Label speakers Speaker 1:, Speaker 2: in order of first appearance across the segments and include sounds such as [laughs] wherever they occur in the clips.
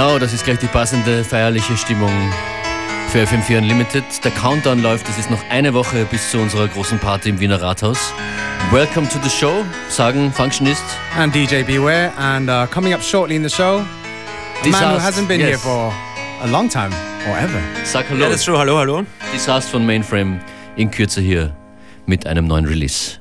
Speaker 1: Genau, das ist gleich die passende feierliche Stimmung für FM4 Unlimited. Der Countdown läuft, es ist noch eine Woche bis zu unserer großen Party im Wiener Rathaus. Welcome to the show, sagen Functionist.
Speaker 2: And DJ Beware, and uh, coming up shortly in the show, a man who hasn't been yes. here for a long time or ever.
Speaker 1: Sag hallo.
Speaker 3: Ja, das ist true. Hallo, hallo.
Speaker 1: Disaster von Mainframe in Kürze hier mit einem neuen Release.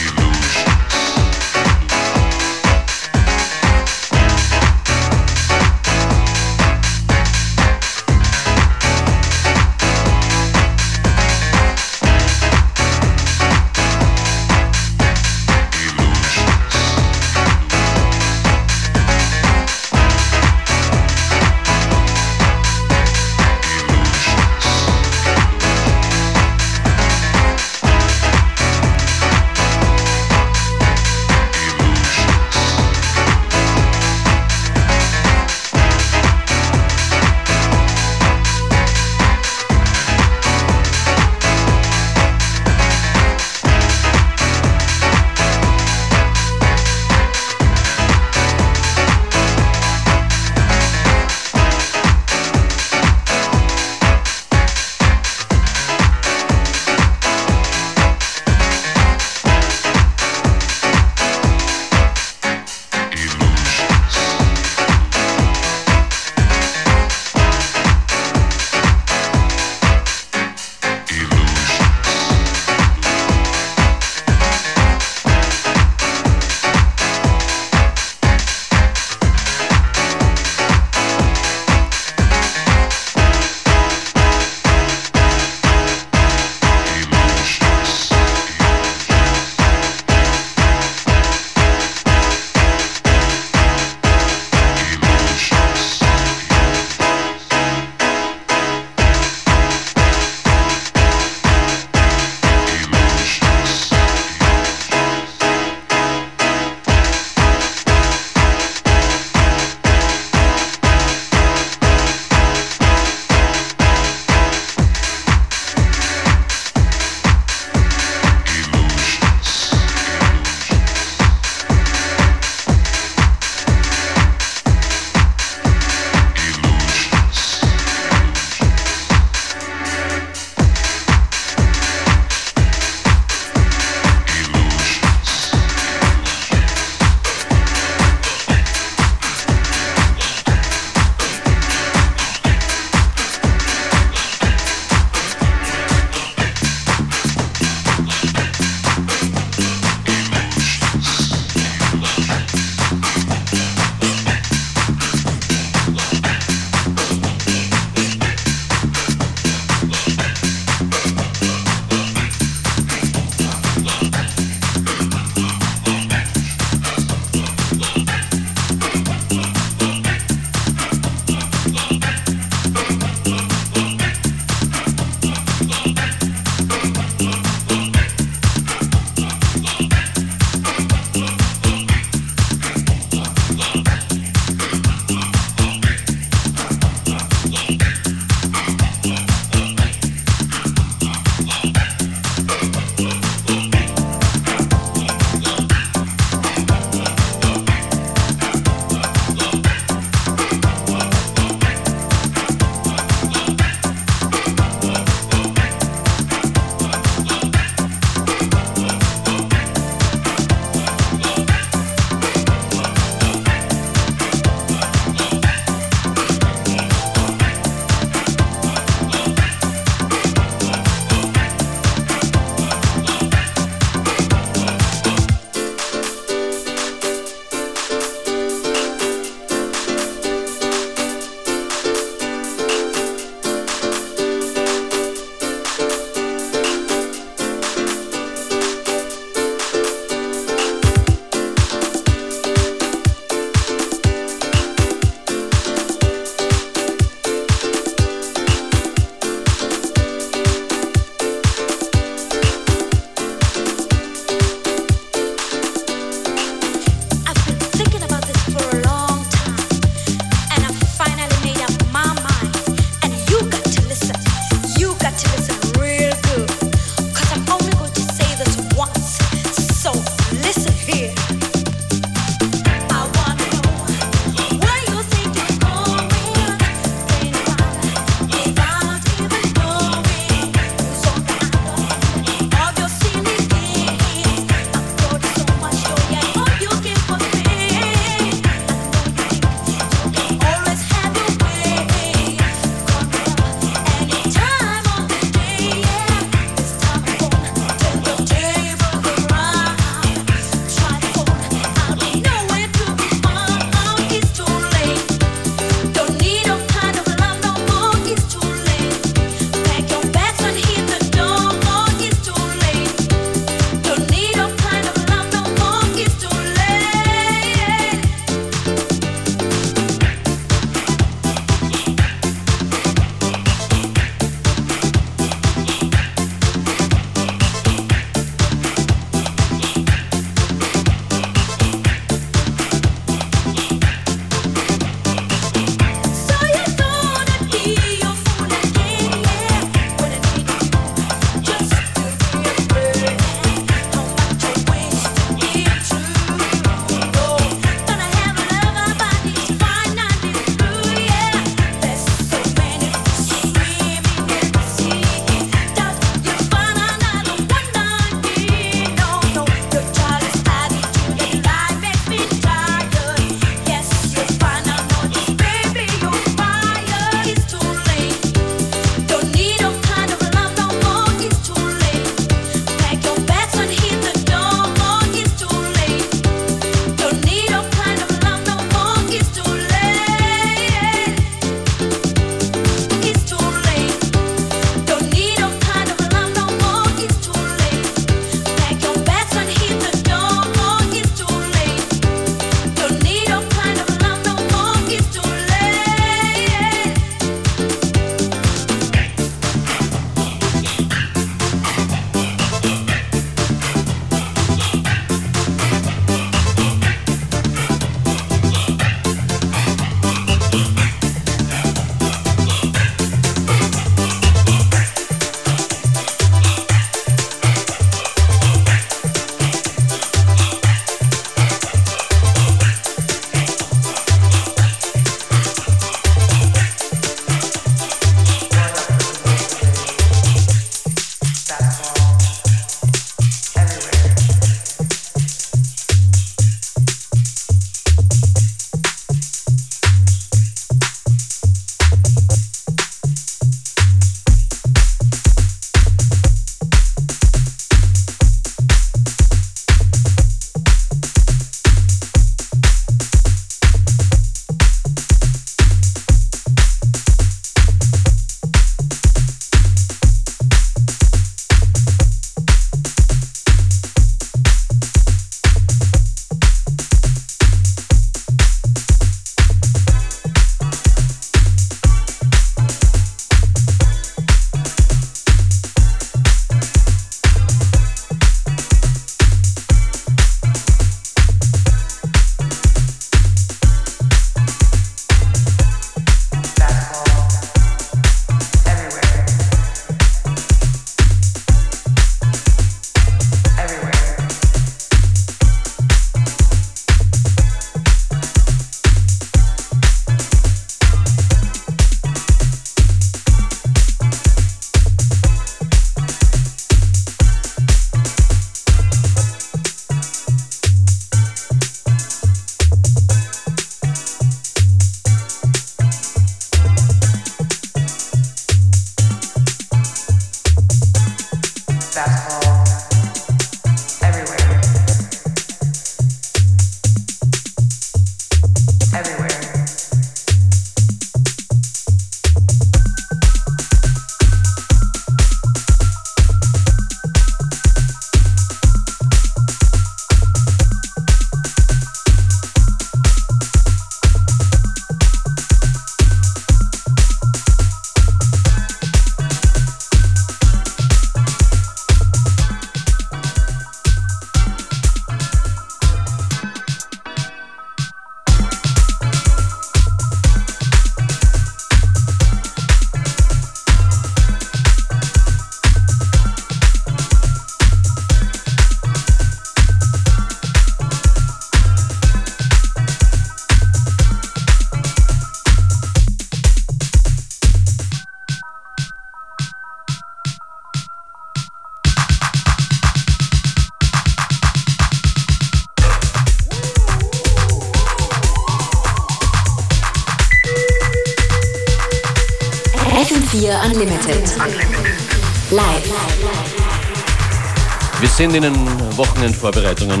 Speaker 1: Sind in den Wochenendvorbereitungen.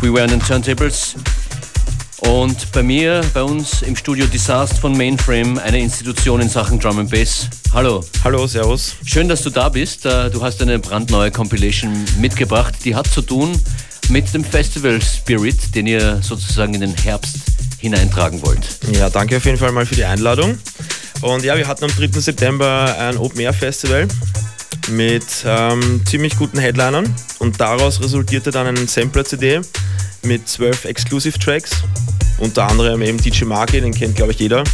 Speaker 1: We were in den Turntables. Und bei mir, bei uns im Studio Disaster von Mainframe, eine Institution in Sachen Drum and Bass. Hallo.
Speaker 4: Hallo, servus.
Speaker 1: Schön, dass du da bist. Äh, du hast eine brandneue Compilation mitgebracht. Die hat zu tun mit dem Festival Spirit, den ihr sozusagen in den Herbst hineintragen wollt.
Speaker 4: Ja, danke auf jeden Fall mal für die Einladung. Und ja, wir hatten am 3. September ein Open Air Festival mit ähm, ziemlich guten Headlinern und daraus resultierte dann eine Sampler-CD mit zwölf Exclusive Tracks, unter anderem eben DJ Marki, den kennt glaube ich jeder,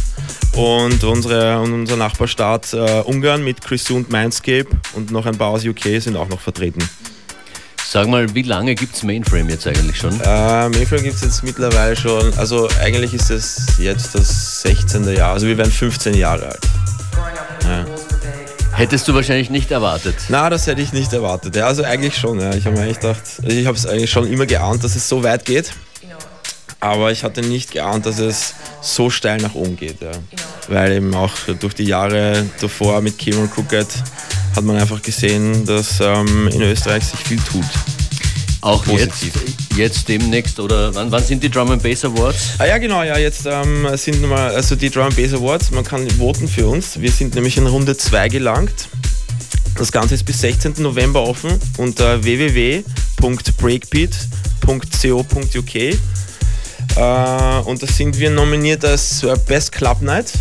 Speaker 4: und unsere, unser Nachbarstaat äh, Ungarn mit Chris und Mindscape und noch ein paar aus UK sind auch noch vertreten.
Speaker 1: Sag mal, wie lange gibt es Mainframe jetzt eigentlich schon?
Speaker 4: Äh, Mainframe gibt es jetzt mittlerweile schon, also eigentlich ist es jetzt das 16. Jahr, also wir werden 15 Jahre alt.
Speaker 1: Hättest du wahrscheinlich nicht erwartet?
Speaker 4: Na, das hätte ich nicht erwartet. Ja, also eigentlich schon. Ja. Ich habe mir eigentlich gedacht, ich habe es eigentlich schon immer geahnt, dass es so weit geht. Aber ich hatte nicht geahnt, dass es so steil nach oben geht. Ja. Weil eben auch durch die Jahre davor mit Cameron Crooked hat man einfach gesehen, dass ähm, in Österreich sich viel tut.
Speaker 1: Auch Positiv. jetzt, jetzt demnächst oder wann, wann sind die Drum and Bass Awards?
Speaker 4: Ah ja genau, ja, jetzt ähm, sind mal also die Drum and Bass Awards, man kann voten für uns. Wir sind nämlich in Runde 2 gelangt. Das Ganze ist bis 16. November offen unter www.breakbeat.co.uk. Äh, und da sind wir nominiert als Best Club Night,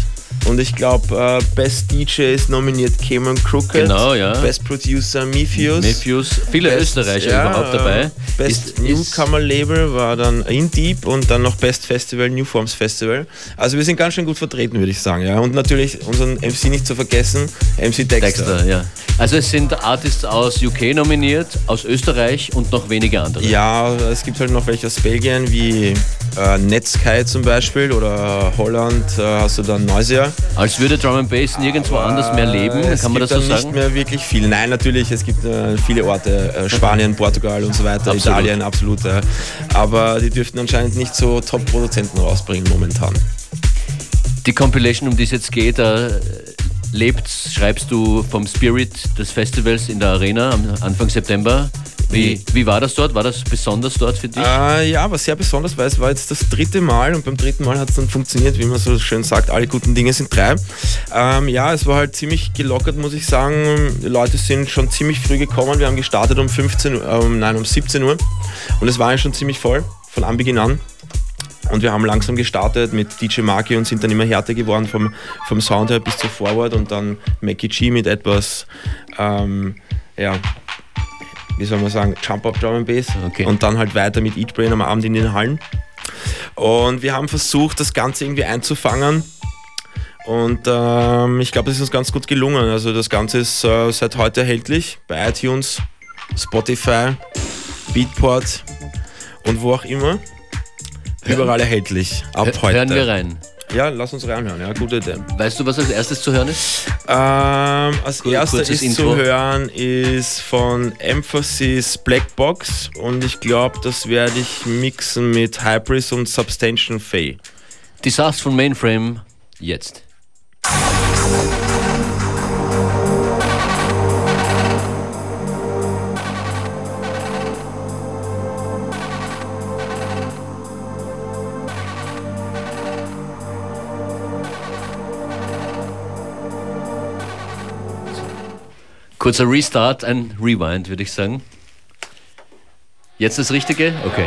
Speaker 4: und ich glaube, äh, Best DJ ist nominiert Cameron Crooked.
Speaker 1: Genau, ja.
Speaker 4: Best Producer Mephius.
Speaker 1: Mephius. Viele Best, Österreicher ja, überhaupt dabei.
Speaker 4: Best ist, Newcomer Label war dann In Deep und dann noch Best Festival, New Forms Festival. Also wir sind ganz schön gut vertreten, würde ich sagen. Ja. Und natürlich unseren MC nicht zu vergessen, MC Dexter. Dexter
Speaker 1: ja. Also es sind Artists aus UK nominiert, aus Österreich und noch wenige andere.
Speaker 4: Ja, es gibt halt noch welche aus Belgien, wie äh, Netsky zum Beispiel oder Holland äh, hast du dann
Speaker 1: Als würde Drum and Bass nirgendwo Aber anders mehr leben, kann man das so sagen?
Speaker 4: nicht mehr wirklich viel. Nein, natürlich, es gibt äh, viele Orte, äh, Spanien, Portugal und so weiter, absolut. Italien, absolut. Aber die dürften anscheinend nicht so Top-Produzenten rausbringen momentan.
Speaker 1: Die Compilation, um die es jetzt geht, lebt, schreibst du vom Spirit des Festivals in der Arena am Anfang September. Wie, wie war das dort? War das besonders dort für dich?
Speaker 4: Äh, ja, war sehr besonders, weil es war jetzt das dritte Mal und beim dritten Mal hat es dann funktioniert, wie man so schön sagt, alle guten Dinge sind drei. Ähm, ja, es war halt ziemlich gelockert, muss ich sagen. Die Leute sind schon ziemlich früh gekommen. Wir haben gestartet um 15 Uhr, ähm, nein, um 17 Uhr und es war ja schon ziemlich voll von Anbeginn an. Und wir haben langsam gestartet mit DJ Marky und sind dann immer härter geworden vom, vom Sound her bis zu Forward und dann Mackie G mit etwas, ähm, ja, wie soll man sagen, Jump-Up Drum and Bass okay. und dann halt weiter mit Eat Brain am Abend in den Hallen. Und wir haben versucht, das Ganze irgendwie einzufangen. Und ähm, ich glaube, das ist uns ganz gut gelungen. Also das Ganze ist äh, seit heute erhältlich bei iTunes, Spotify, Beatport und wo auch immer. Überall erhältlich. Ab Hör, heute.
Speaker 1: Hören wir rein.
Speaker 4: Ja, lass uns reinhören. Ja, gute Idee.
Speaker 1: Weißt du, was als erstes zu hören ist?
Speaker 4: Ähm, als Kur erstes ist Intro. zu hören ist von Emphasis Blackbox und ich glaube, das werde ich mixen mit Hybris und Substantial Fay.
Speaker 1: Disaster von Mainframe jetzt. Kurzer Restart, ein Rewind, würde ich sagen. Jetzt das Richtige? Okay.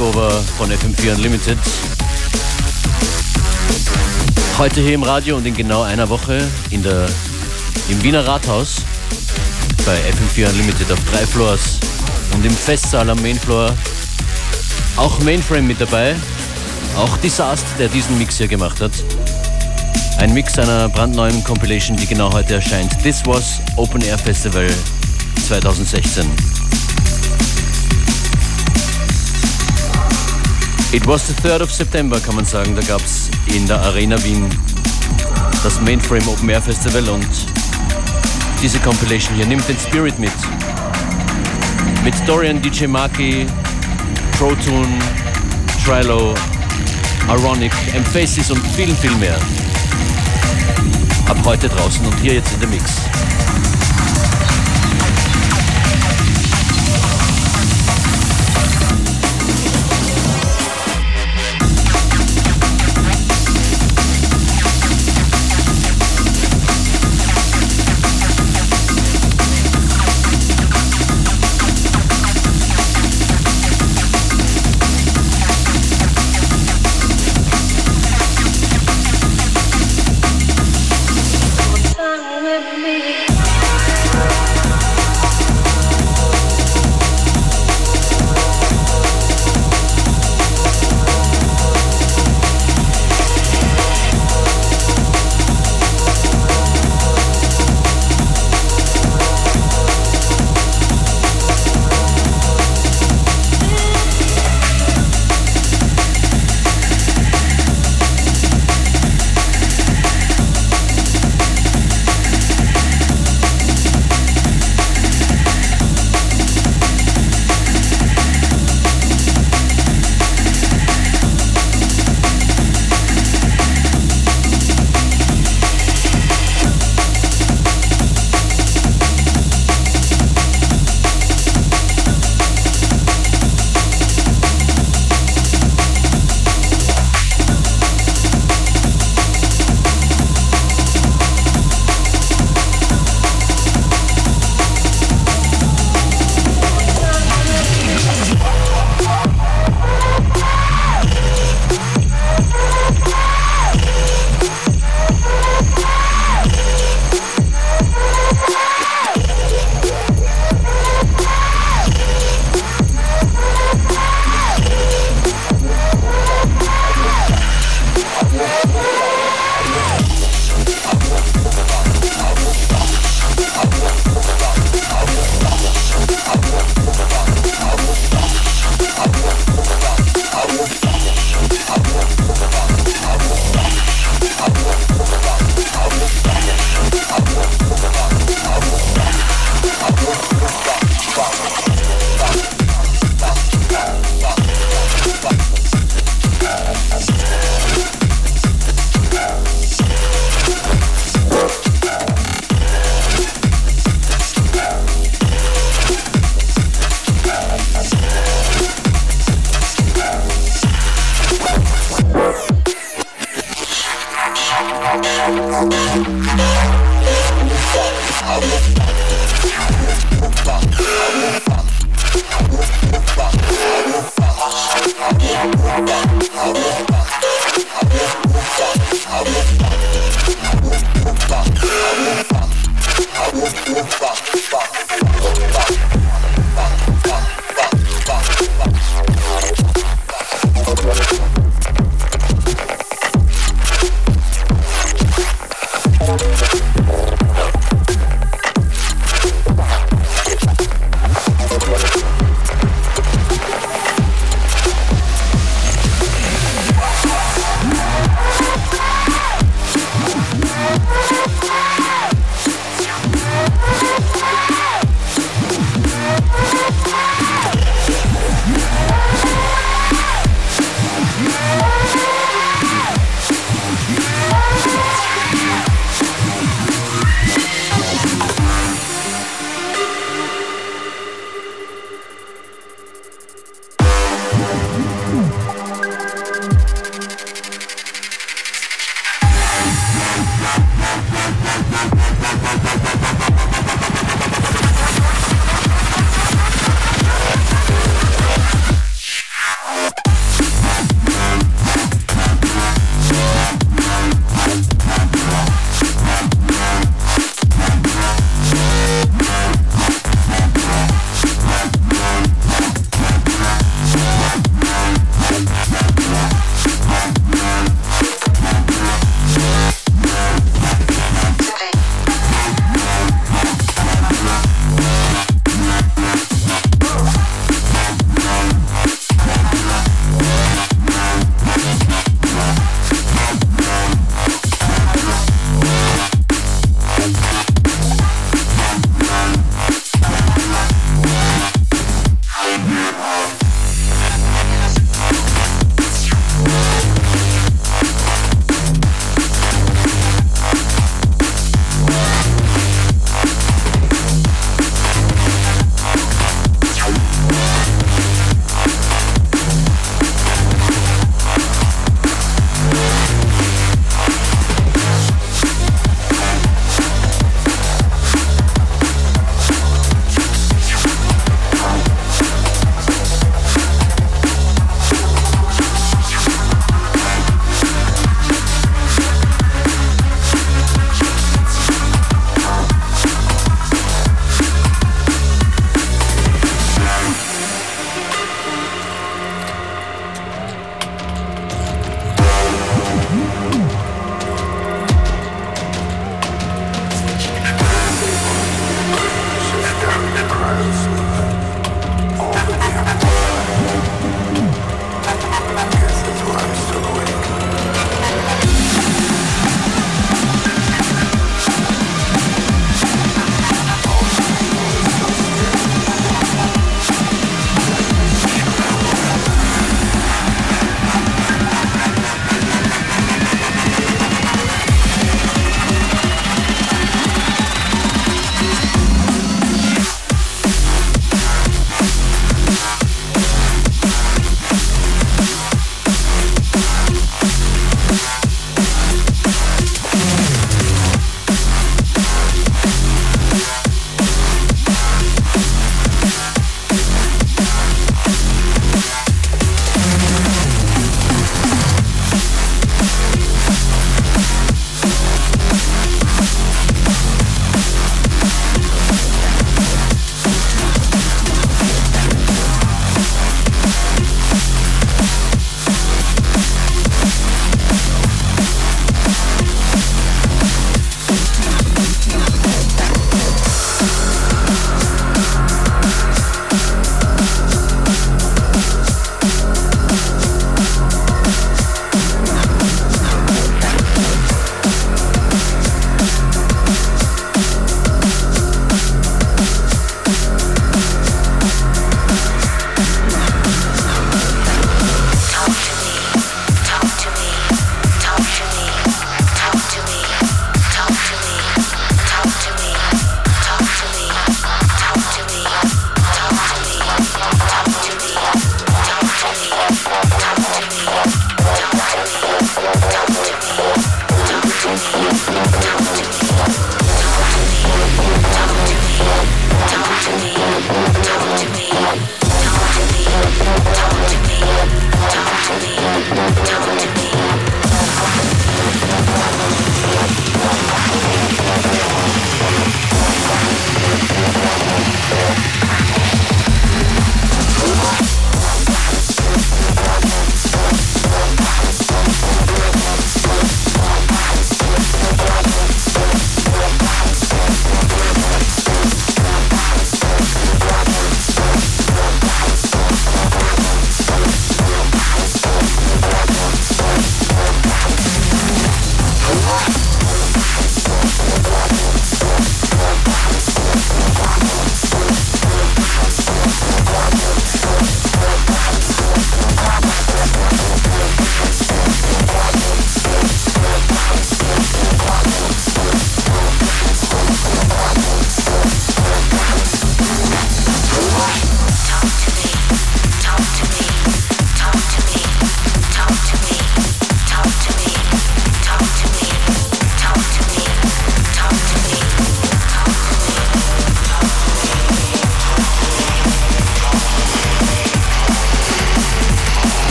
Speaker 1: Takeover von FM4 Unlimited. Heute hier im Radio und in genau einer Woche in der, im Wiener Rathaus bei FM4 Unlimited auf drei Floors und im Festsaal am Mainfloor auch Mainframe mit dabei. Auch Disaster, der diesen Mix hier gemacht hat. Ein Mix einer brandneuen Compilation, die genau heute erscheint. This was Open Air Festival 2016. It was the 3rd of September, kann man sagen. Da gab es in der Arena Wien das Mainframe Open Air Festival und diese Compilation hier nimmt den Spirit mit. Mit Dorian DJ Maki, Protune, Trilo, Ironic, M-Faces und vielen, viel mehr. Ab heute draußen und hier jetzt in der Mix.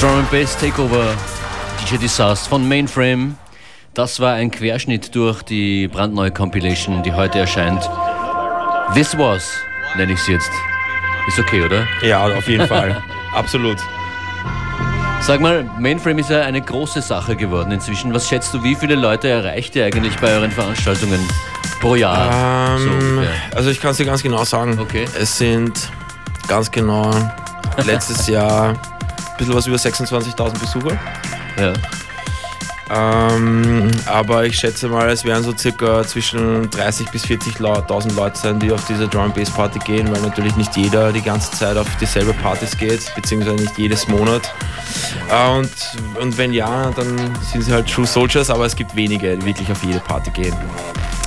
Speaker 1: Drum and Bass Takeover DJ Disaster von Mainframe. Das war ein Querschnitt durch die brandneue Compilation, die heute erscheint. This was, nenne ich sie jetzt. Ist okay, oder?
Speaker 4: Ja, auf jeden Fall. [laughs] Absolut.
Speaker 1: Sag mal, Mainframe ist ja eine große Sache geworden inzwischen. Was schätzt du, wie viele Leute erreicht ihr eigentlich bei euren Veranstaltungen pro Jahr?
Speaker 4: Ähm, so, ja. Also ich kann es dir ganz genau sagen.
Speaker 1: Okay.
Speaker 4: Es sind ganz genau letztes Jahr bisschen was über 26.000 Besucher.
Speaker 1: Ja.
Speaker 4: Ähm, aber ich schätze mal, es werden so circa zwischen 30 bis 40.000 Leute sein, die auf diese Drum Bass Party gehen, weil natürlich nicht jeder die ganze Zeit auf dieselbe Partys geht, beziehungsweise nicht jedes Monat. Äh, und, und wenn ja, dann sind sie halt True Soldiers, aber es gibt wenige, die wirklich auf jede Party gehen.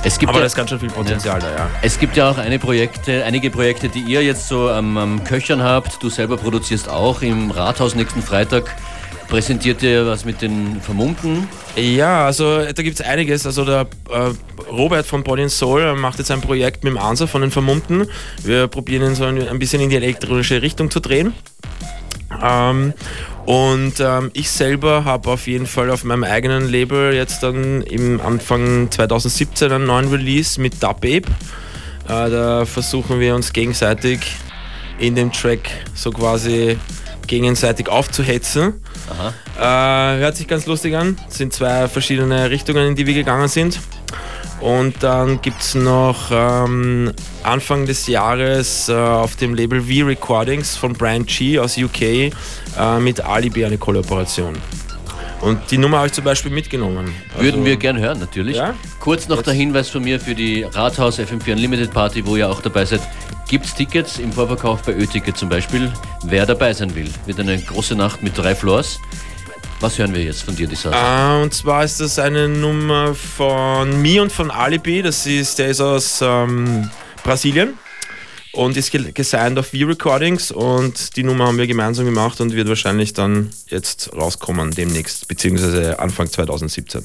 Speaker 1: Es gibt
Speaker 4: aber
Speaker 1: ja,
Speaker 4: da ist ganz schön viel Potenzial da, ja.
Speaker 1: Es gibt ja auch Projekte, einige Projekte, die ihr jetzt so am, am Köchern habt. Du selber produzierst auch im Rathaus nächsten Freitag Präsentiert ihr was mit den Vermummten?
Speaker 4: Ja, also da gibt es einiges. Also der äh, Robert von Body and Soul macht jetzt ein Projekt mit dem Ansa von den Vermummten. Wir probieren ihn so ein, ein bisschen in die elektronische Richtung zu drehen. Ähm, und ähm, ich selber habe auf jeden Fall auf meinem eigenen Label jetzt dann im Anfang 2017 einen neuen Release mit Dub Ape. Äh, da versuchen wir uns gegenseitig in dem Track so quasi gegenseitig aufzuhetzen. Äh, hört sich ganz lustig an. Es sind zwei verschiedene Richtungen, in die wir gegangen sind. Und dann gibt es noch ähm, Anfang des Jahres äh, auf dem Label V Recordings von Brian G aus UK äh, mit Alibi eine Kollaboration. Und die Nummer habe ich zum Beispiel mitgenommen.
Speaker 1: Also Würden wir gern hören, natürlich. Ja? Kurz noch Jetzt. der Hinweis von mir für die Rathaus FM4 Unlimited Party, wo ihr auch dabei seid. Gibt es Tickets im Vorverkauf bei Ö-Ticket zum Beispiel? Wer dabei sein will, wird eine große Nacht mit drei Floors. Was hören wir jetzt von dir, Disaster?
Speaker 4: Ah, und zwar ist das eine Nummer von mir und von Alibi. Das ist, der ist aus ähm, Brasilien und ist gesigned auf V-Recordings und die Nummer haben wir gemeinsam gemacht und wird wahrscheinlich dann jetzt rauskommen demnächst, beziehungsweise Anfang 2017.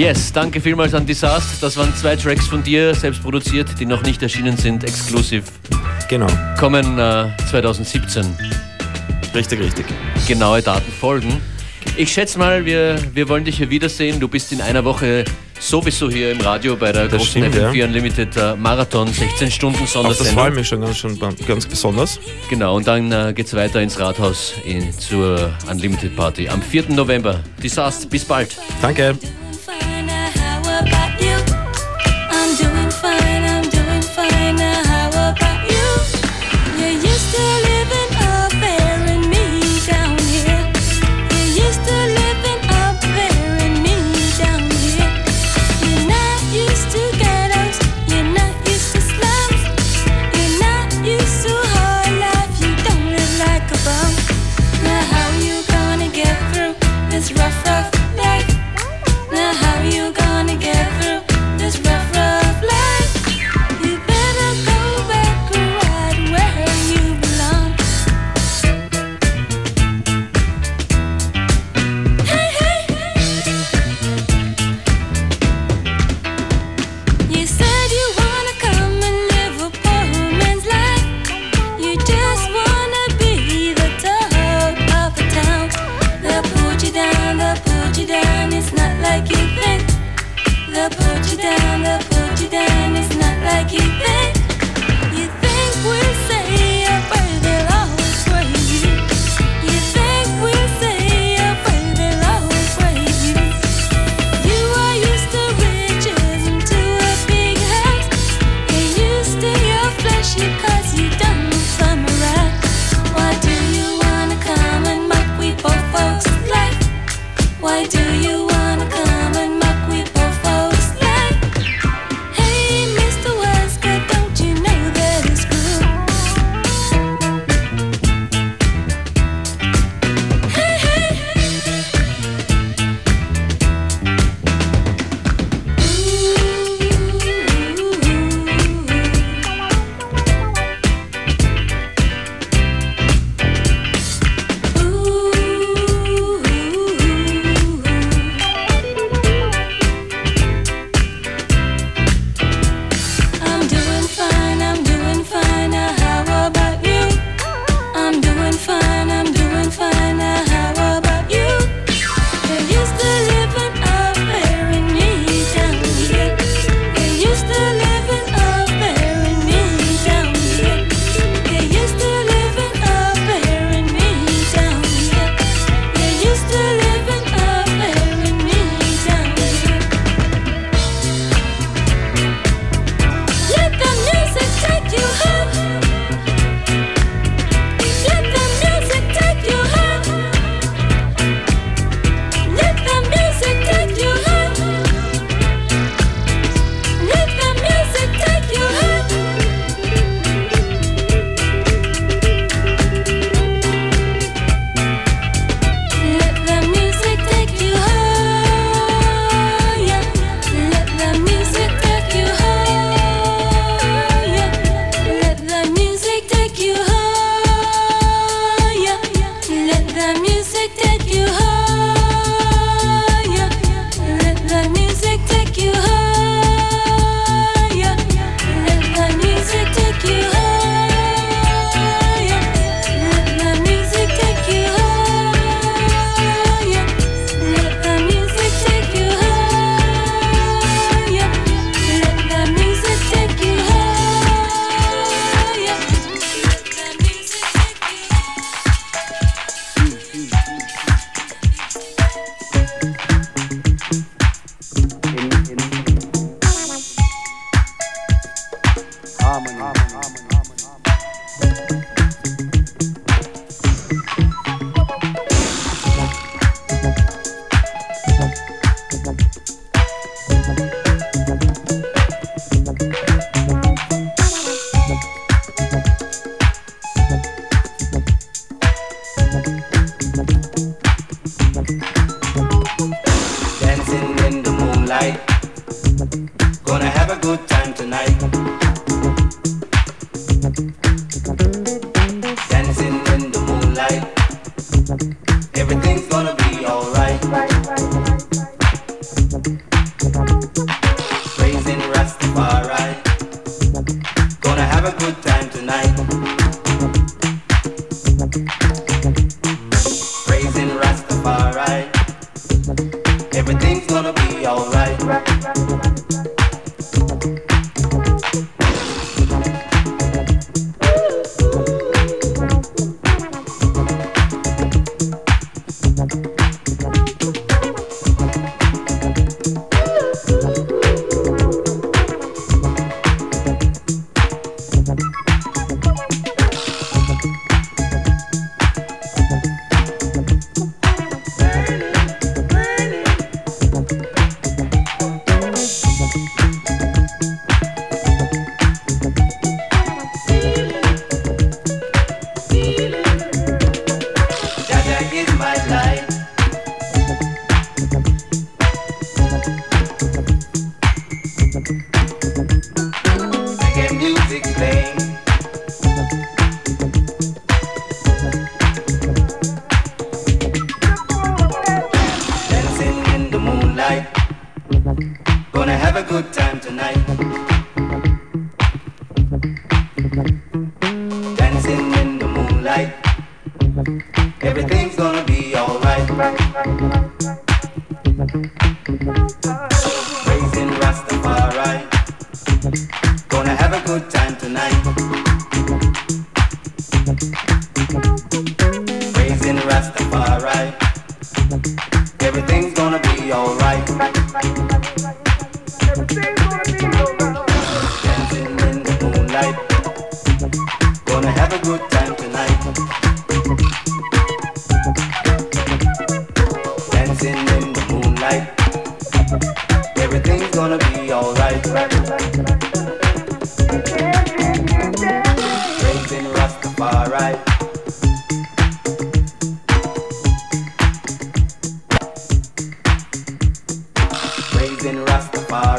Speaker 1: Yes, danke vielmals an Disaster. Das waren zwei Tracks von dir, selbst produziert, die noch nicht erschienen sind, exklusiv.
Speaker 5: Genau.
Speaker 1: Kommen äh, 2017.
Speaker 5: Richtig, richtig.
Speaker 1: Genaue Daten folgen. Ich schätze mal, wir, wir wollen dich hier wiedersehen. Du bist in einer Woche sowieso hier im Radio bei der das großen FM4 ja. Unlimited äh, Marathon, 16 Stunden Sondersendung.
Speaker 5: Das freut mich schon ganz, schon ganz besonders.
Speaker 1: Genau, und dann äh, geht es weiter ins Rathaus in, zur Unlimited Party am 4. November. Disaster, bis bald.
Speaker 5: Danke.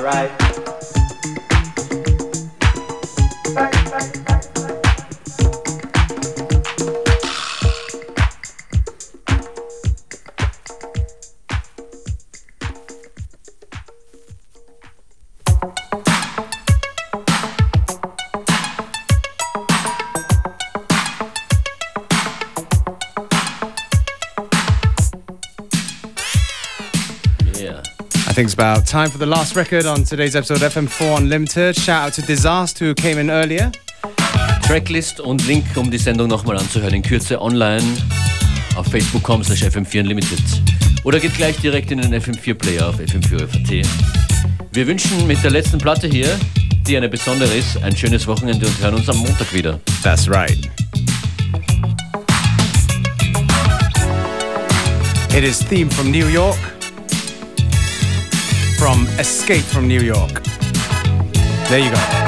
Speaker 2: alright. About time for the last record on today's episode of FM4 Unlimited. Shout out to Disaster who came in earlier.
Speaker 1: Tracklist und Link, um die Sendung nochmal anzuhören, in Kürze online auf facebook.com slash fm4 unlimited. Oder geht gleich direkt in den FM4-Player auf FM4 Wir wünschen mit der letzten Platte hier, die eine besondere ist, ein schönes Wochenende und hören uns am Montag wieder.
Speaker 2: That's right. It is theme from New York. From Escape from New York. There you go.